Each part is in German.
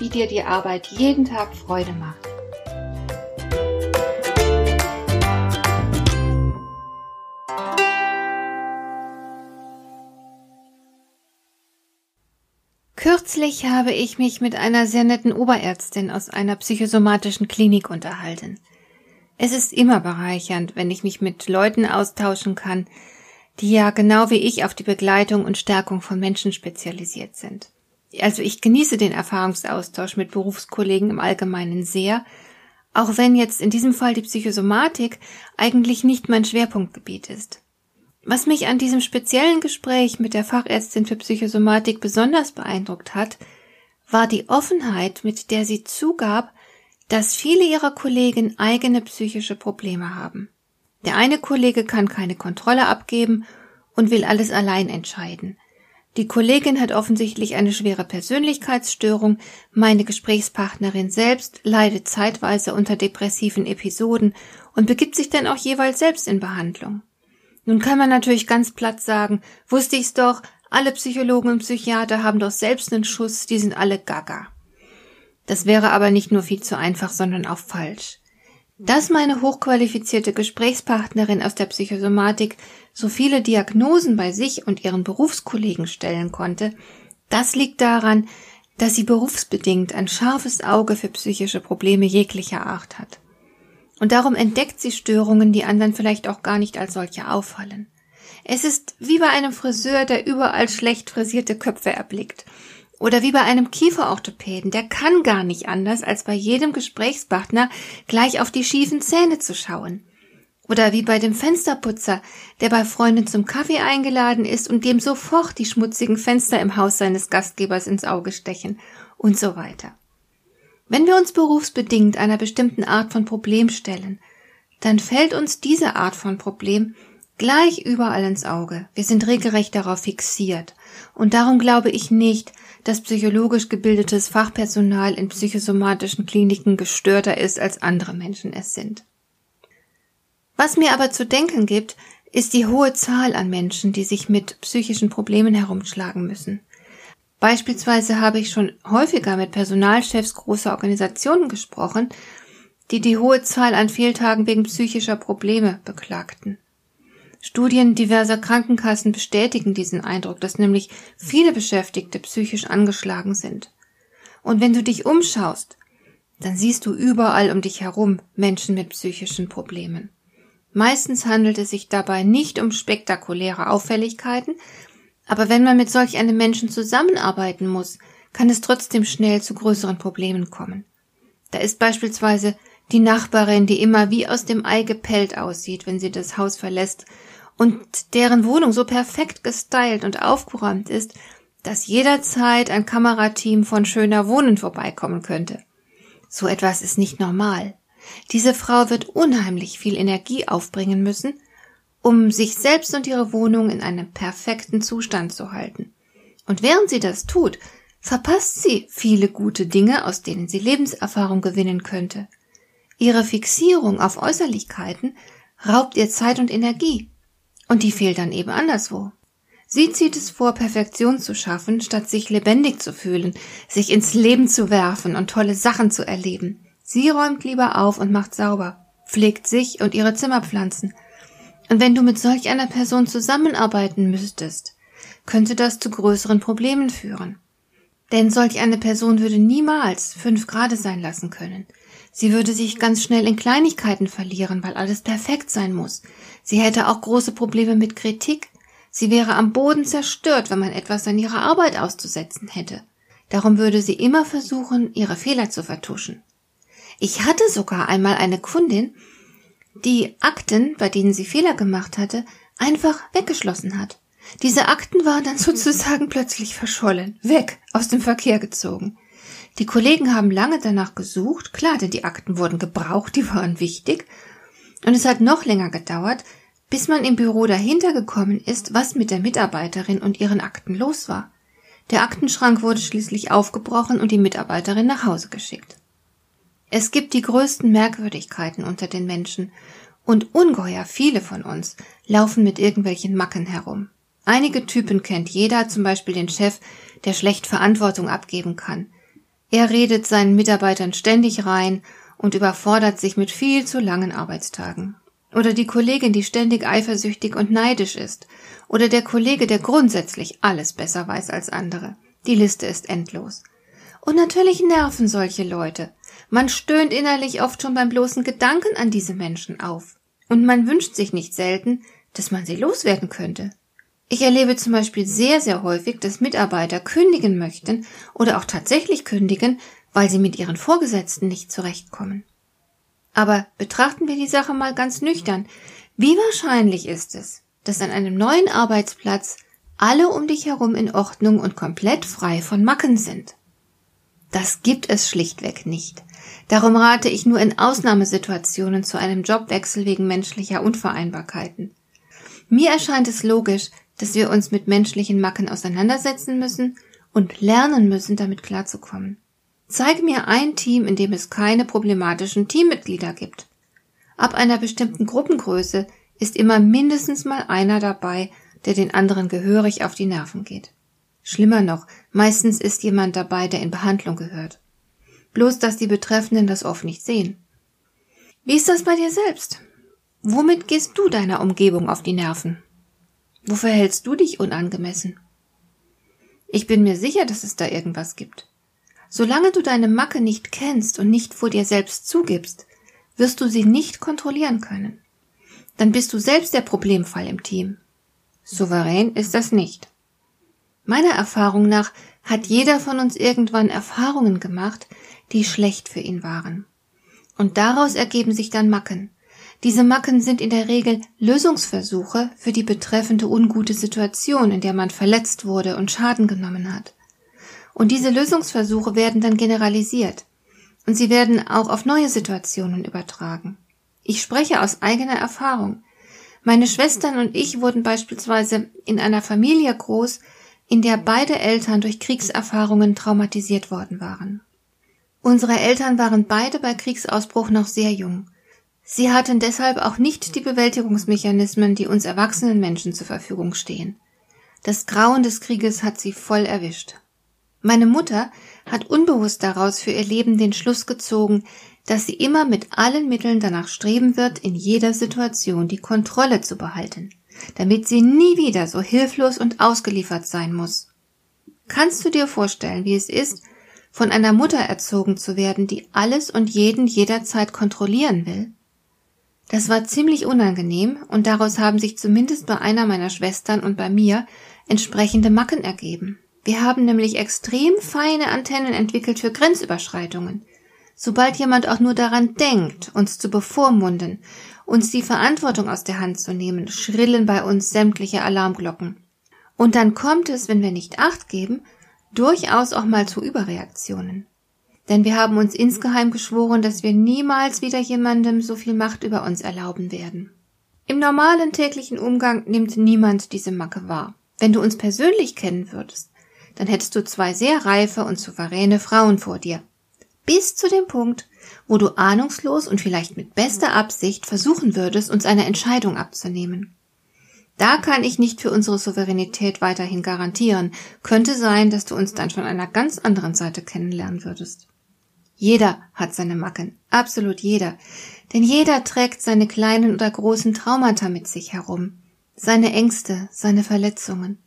wie dir die Arbeit jeden Tag Freude macht. Kürzlich habe ich mich mit einer sehr netten Oberärztin aus einer psychosomatischen Klinik unterhalten. Es ist immer bereichernd, wenn ich mich mit Leuten austauschen kann, die ja genau wie ich auf die Begleitung und Stärkung von Menschen spezialisiert sind also ich genieße den Erfahrungsaustausch mit Berufskollegen im Allgemeinen sehr, auch wenn jetzt in diesem Fall die Psychosomatik eigentlich nicht mein Schwerpunktgebiet ist. Was mich an diesem speziellen Gespräch mit der Fachärztin für Psychosomatik besonders beeindruckt hat, war die Offenheit, mit der sie zugab, dass viele ihrer Kollegen eigene psychische Probleme haben. Der eine Kollege kann keine Kontrolle abgeben und will alles allein entscheiden. Die Kollegin hat offensichtlich eine schwere Persönlichkeitsstörung, meine Gesprächspartnerin selbst leidet zeitweise unter depressiven Episoden und begibt sich dann auch jeweils selbst in Behandlung. Nun kann man natürlich ganz platt sagen, wusste ich's doch, alle Psychologen und Psychiater haben doch selbst einen Schuss, die sind alle gaga. Das wäre aber nicht nur viel zu einfach, sondern auch falsch. Dass meine hochqualifizierte Gesprächspartnerin aus der Psychosomatik so viele Diagnosen bei sich und ihren Berufskollegen stellen konnte, das liegt daran, dass sie berufsbedingt ein scharfes Auge für psychische Probleme jeglicher Art hat. Und darum entdeckt sie Störungen, die anderen vielleicht auch gar nicht als solche auffallen. Es ist wie bei einem Friseur, der überall schlecht frisierte Köpfe erblickt oder wie bei einem Kieferorthopäden, der kann gar nicht anders, als bei jedem Gesprächspartner gleich auf die schiefen Zähne zu schauen. Oder wie bei dem Fensterputzer, der bei Freunden zum Kaffee eingeladen ist und dem sofort die schmutzigen Fenster im Haus seines Gastgebers ins Auge stechen und so weiter. Wenn wir uns berufsbedingt einer bestimmten Art von Problem stellen, dann fällt uns diese Art von Problem gleich überall ins Auge. Wir sind regelrecht darauf fixiert. Und darum glaube ich nicht, dass psychologisch gebildetes Fachpersonal in psychosomatischen Kliniken gestörter ist, als andere Menschen es sind. Was mir aber zu denken gibt, ist die hohe Zahl an Menschen, die sich mit psychischen Problemen herumschlagen müssen. Beispielsweise habe ich schon häufiger mit Personalchefs großer Organisationen gesprochen, die die hohe Zahl an Fehltagen wegen psychischer Probleme beklagten. Studien diverser Krankenkassen bestätigen diesen Eindruck, dass nämlich viele Beschäftigte psychisch angeschlagen sind. Und wenn du dich umschaust, dann siehst du überall um dich herum Menschen mit psychischen Problemen. Meistens handelt es sich dabei nicht um spektakuläre Auffälligkeiten, aber wenn man mit solch einem Menschen zusammenarbeiten muss, kann es trotzdem schnell zu größeren Problemen kommen. Da ist beispielsweise die Nachbarin, die immer wie aus dem Ei gepellt aussieht, wenn sie das Haus verlässt und deren Wohnung so perfekt gestylt und aufgeräumt ist, dass jederzeit ein Kamerateam von schöner Wohnen vorbeikommen könnte. So etwas ist nicht normal. Diese Frau wird unheimlich viel Energie aufbringen müssen, um sich selbst und ihre Wohnung in einem perfekten Zustand zu halten. Und während sie das tut, verpasst sie viele gute Dinge, aus denen sie Lebenserfahrung gewinnen könnte. Ihre Fixierung auf Äußerlichkeiten raubt ihr Zeit und Energie. Und die fehlt dann eben anderswo. Sie zieht es vor, Perfektion zu schaffen, statt sich lebendig zu fühlen, sich ins Leben zu werfen und tolle Sachen zu erleben. Sie räumt lieber auf und macht sauber, pflegt sich und ihre Zimmerpflanzen. Und wenn du mit solch einer Person zusammenarbeiten müsstest, könnte das zu größeren Problemen führen. Denn solch eine Person würde niemals fünf Grade sein lassen können. Sie würde sich ganz schnell in Kleinigkeiten verlieren, weil alles perfekt sein muss. Sie hätte auch große Probleme mit Kritik. Sie wäre am Boden zerstört, wenn man etwas an ihrer Arbeit auszusetzen hätte. Darum würde sie immer versuchen, ihre Fehler zu vertuschen. Ich hatte sogar einmal eine Kundin, die Akten, bei denen sie Fehler gemacht hatte, einfach weggeschlossen hat. Diese Akten waren dann sozusagen plötzlich verschollen, weg, aus dem Verkehr gezogen. Die Kollegen haben lange danach gesucht, klar, denn die Akten wurden gebraucht, die waren wichtig, und es hat noch länger gedauert, bis man im Büro dahinter gekommen ist, was mit der Mitarbeiterin und ihren Akten los war. Der Aktenschrank wurde schließlich aufgebrochen und die Mitarbeiterin nach Hause geschickt. Es gibt die größten Merkwürdigkeiten unter den Menschen, und ungeheuer viele von uns laufen mit irgendwelchen Macken herum. Einige Typen kennt jeder, zum Beispiel den Chef, der schlecht Verantwortung abgeben kann. Er redet seinen Mitarbeitern ständig rein und überfordert sich mit viel zu langen Arbeitstagen. Oder die Kollegin, die ständig eifersüchtig und neidisch ist. Oder der Kollege, der grundsätzlich alles besser weiß als andere. Die Liste ist endlos. Und natürlich nerven solche Leute. Man stöhnt innerlich oft schon beim bloßen Gedanken an diese Menschen auf. Und man wünscht sich nicht selten, dass man sie loswerden könnte. Ich erlebe zum Beispiel sehr, sehr häufig, dass Mitarbeiter kündigen möchten oder auch tatsächlich kündigen, weil sie mit ihren Vorgesetzten nicht zurechtkommen. Aber betrachten wir die Sache mal ganz nüchtern. Wie wahrscheinlich ist es, dass an einem neuen Arbeitsplatz alle um dich herum in Ordnung und komplett frei von Macken sind? Das gibt es schlichtweg nicht. Darum rate ich nur in Ausnahmesituationen zu einem Jobwechsel wegen menschlicher Unvereinbarkeiten. Mir erscheint es logisch, dass wir uns mit menschlichen Macken auseinandersetzen müssen und lernen müssen, damit klarzukommen. Zeige mir ein Team, in dem es keine problematischen Teammitglieder gibt. Ab einer bestimmten Gruppengröße ist immer mindestens mal einer dabei, der den anderen gehörig auf die Nerven geht. Schlimmer noch, meistens ist jemand dabei, der in Behandlung gehört. Bloß, dass die Betreffenden das oft nicht sehen. Wie ist das bei dir selbst? Womit gehst du deiner Umgebung auf die Nerven? Wo verhältst du dich unangemessen? Ich bin mir sicher, dass es da irgendwas gibt. Solange du deine Macke nicht kennst und nicht vor dir selbst zugibst, wirst du sie nicht kontrollieren können. Dann bist du selbst der Problemfall im Team. Souverän ist das nicht. Meiner Erfahrung nach hat jeder von uns irgendwann Erfahrungen gemacht, die schlecht für ihn waren. Und daraus ergeben sich dann Macken, diese Macken sind in der Regel Lösungsversuche für die betreffende ungute Situation, in der man verletzt wurde und Schaden genommen hat. Und diese Lösungsversuche werden dann generalisiert. Und sie werden auch auf neue Situationen übertragen. Ich spreche aus eigener Erfahrung. Meine Schwestern und ich wurden beispielsweise in einer Familie groß, in der beide Eltern durch Kriegserfahrungen traumatisiert worden waren. Unsere Eltern waren beide bei Kriegsausbruch noch sehr jung. Sie hatten deshalb auch nicht die Bewältigungsmechanismen, die uns erwachsenen Menschen zur Verfügung stehen. Das Grauen des Krieges hat sie voll erwischt. Meine Mutter hat unbewusst daraus für ihr Leben den Schluss gezogen, dass sie immer mit allen Mitteln danach streben wird, in jeder Situation die Kontrolle zu behalten, damit sie nie wieder so hilflos und ausgeliefert sein muss. Kannst du dir vorstellen, wie es ist, von einer Mutter erzogen zu werden, die alles und jeden jederzeit kontrollieren will? Das war ziemlich unangenehm und daraus haben sich zumindest bei einer meiner Schwestern und bei mir entsprechende Macken ergeben. Wir haben nämlich extrem feine Antennen entwickelt für Grenzüberschreitungen. Sobald jemand auch nur daran denkt, uns zu bevormunden, uns die Verantwortung aus der Hand zu nehmen, schrillen bei uns sämtliche Alarmglocken. Und dann kommt es, wenn wir nicht acht geben, durchaus auch mal zu Überreaktionen. Denn wir haben uns insgeheim geschworen, dass wir niemals wieder jemandem so viel Macht über uns erlauben werden. Im normalen täglichen Umgang nimmt niemand diese Macke wahr. Wenn du uns persönlich kennen würdest, dann hättest du zwei sehr reife und souveräne Frauen vor dir. Bis zu dem Punkt, wo du ahnungslos und vielleicht mit bester Absicht versuchen würdest, uns eine Entscheidung abzunehmen. Da kann ich nicht für unsere Souveränität weiterhin garantieren. Könnte sein, dass du uns dann von einer ganz anderen Seite kennenlernen würdest. Jeder hat seine Macken, absolut jeder. Denn jeder trägt seine kleinen oder großen Traumata mit sich herum, seine Ängste, seine Verletzungen.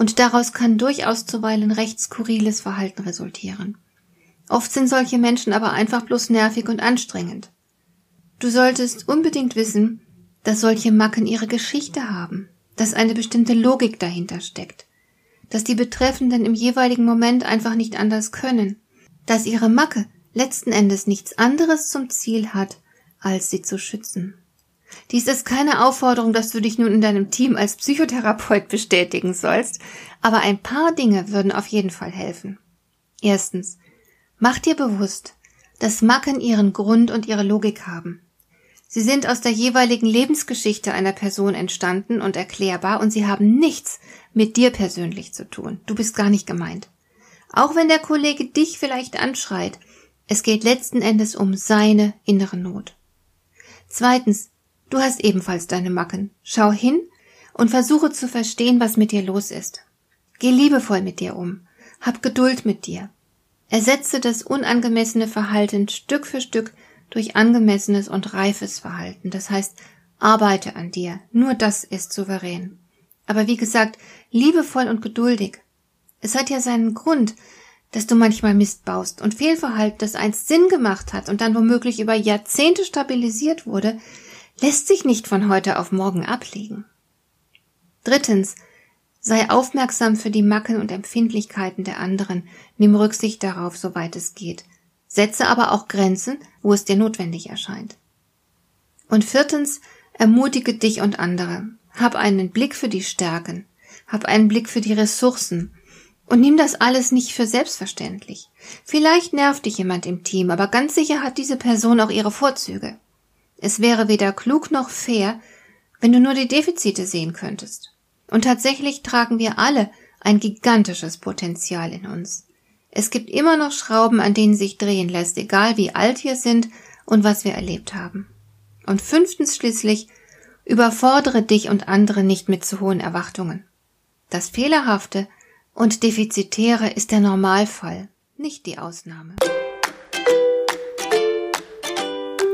Und daraus kann durchaus zuweilen recht skurriles Verhalten resultieren. Oft sind solche Menschen aber einfach bloß nervig und anstrengend. Du solltest unbedingt wissen, dass solche Macken ihre Geschichte haben, dass eine bestimmte Logik dahinter steckt, dass die Betreffenden im jeweiligen Moment einfach nicht anders können, dass ihre Macke letzten Endes nichts anderes zum Ziel hat, als sie zu schützen. Dies ist keine Aufforderung, dass du dich nun in deinem Team als Psychotherapeut bestätigen sollst, aber ein paar Dinge würden auf jeden Fall helfen. Erstens. Mach dir bewusst, dass Macken ihren Grund und ihre Logik haben. Sie sind aus der jeweiligen Lebensgeschichte einer Person entstanden und erklärbar und sie haben nichts mit dir persönlich zu tun. Du bist gar nicht gemeint. Auch wenn der Kollege dich vielleicht anschreit, es geht letzten Endes um seine innere Not. Zweitens, du hast ebenfalls deine Macken. Schau hin und versuche zu verstehen, was mit dir los ist. Geh liebevoll mit dir um. Hab Geduld mit dir. Ersetze das unangemessene Verhalten Stück für Stück durch angemessenes und reifes Verhalten. Das heißt, arbeite an dir. Nur das ist souverän. Aber wie gesagt, liebevoll und geduldig. Es hat ja seinen Grund, dass du manchmal Mist baust und Fehlverhalten, das einst Sinn gemacht hat und dann womöglich über Jahrzehnte stabilisiert wurde, lässt sich nicht von heute auf morgen ablegen. Drittens, sei aufmerksam für die Macken und Empfindlichkeiten der anderen, nimm Rücksicht darauf, soweit es geht. Setze aber auch Grenzen, wo es dir notwendig erscheint. Und viertens, ermutige dich und andere. Hab einen Blick für die Stärken, hab einen Blick für die Ressourcen und nimm das alles nicht für selbstverständlich. Vielleicht nervt dich jemand im Team, aber ganz sicher hat diese Person auch ihre Vorzüge. Es wäre weder klug noch fair, wenn du nur die Defizite sehen könntest. Und tatsächlich tragen wir alle ein gigantisches Potenzial in uns. Es gibt immer noch Schrauben, an denen sich drehen lässt, egal wie alt wir sind und was wir erlebt haben. Und fünftens schließlich, überfordere dich und andere nicht mit zu hohen Erwartungen. Das Fehlerhafte und Defizitäre ist der Normalfall, nicht die Ausnahme.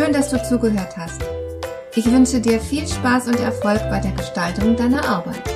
Schön, dass du zugehört hast. Ich wünsche dir viel Spaß und Erfolg bei der Gestaltung deiner Arbeit.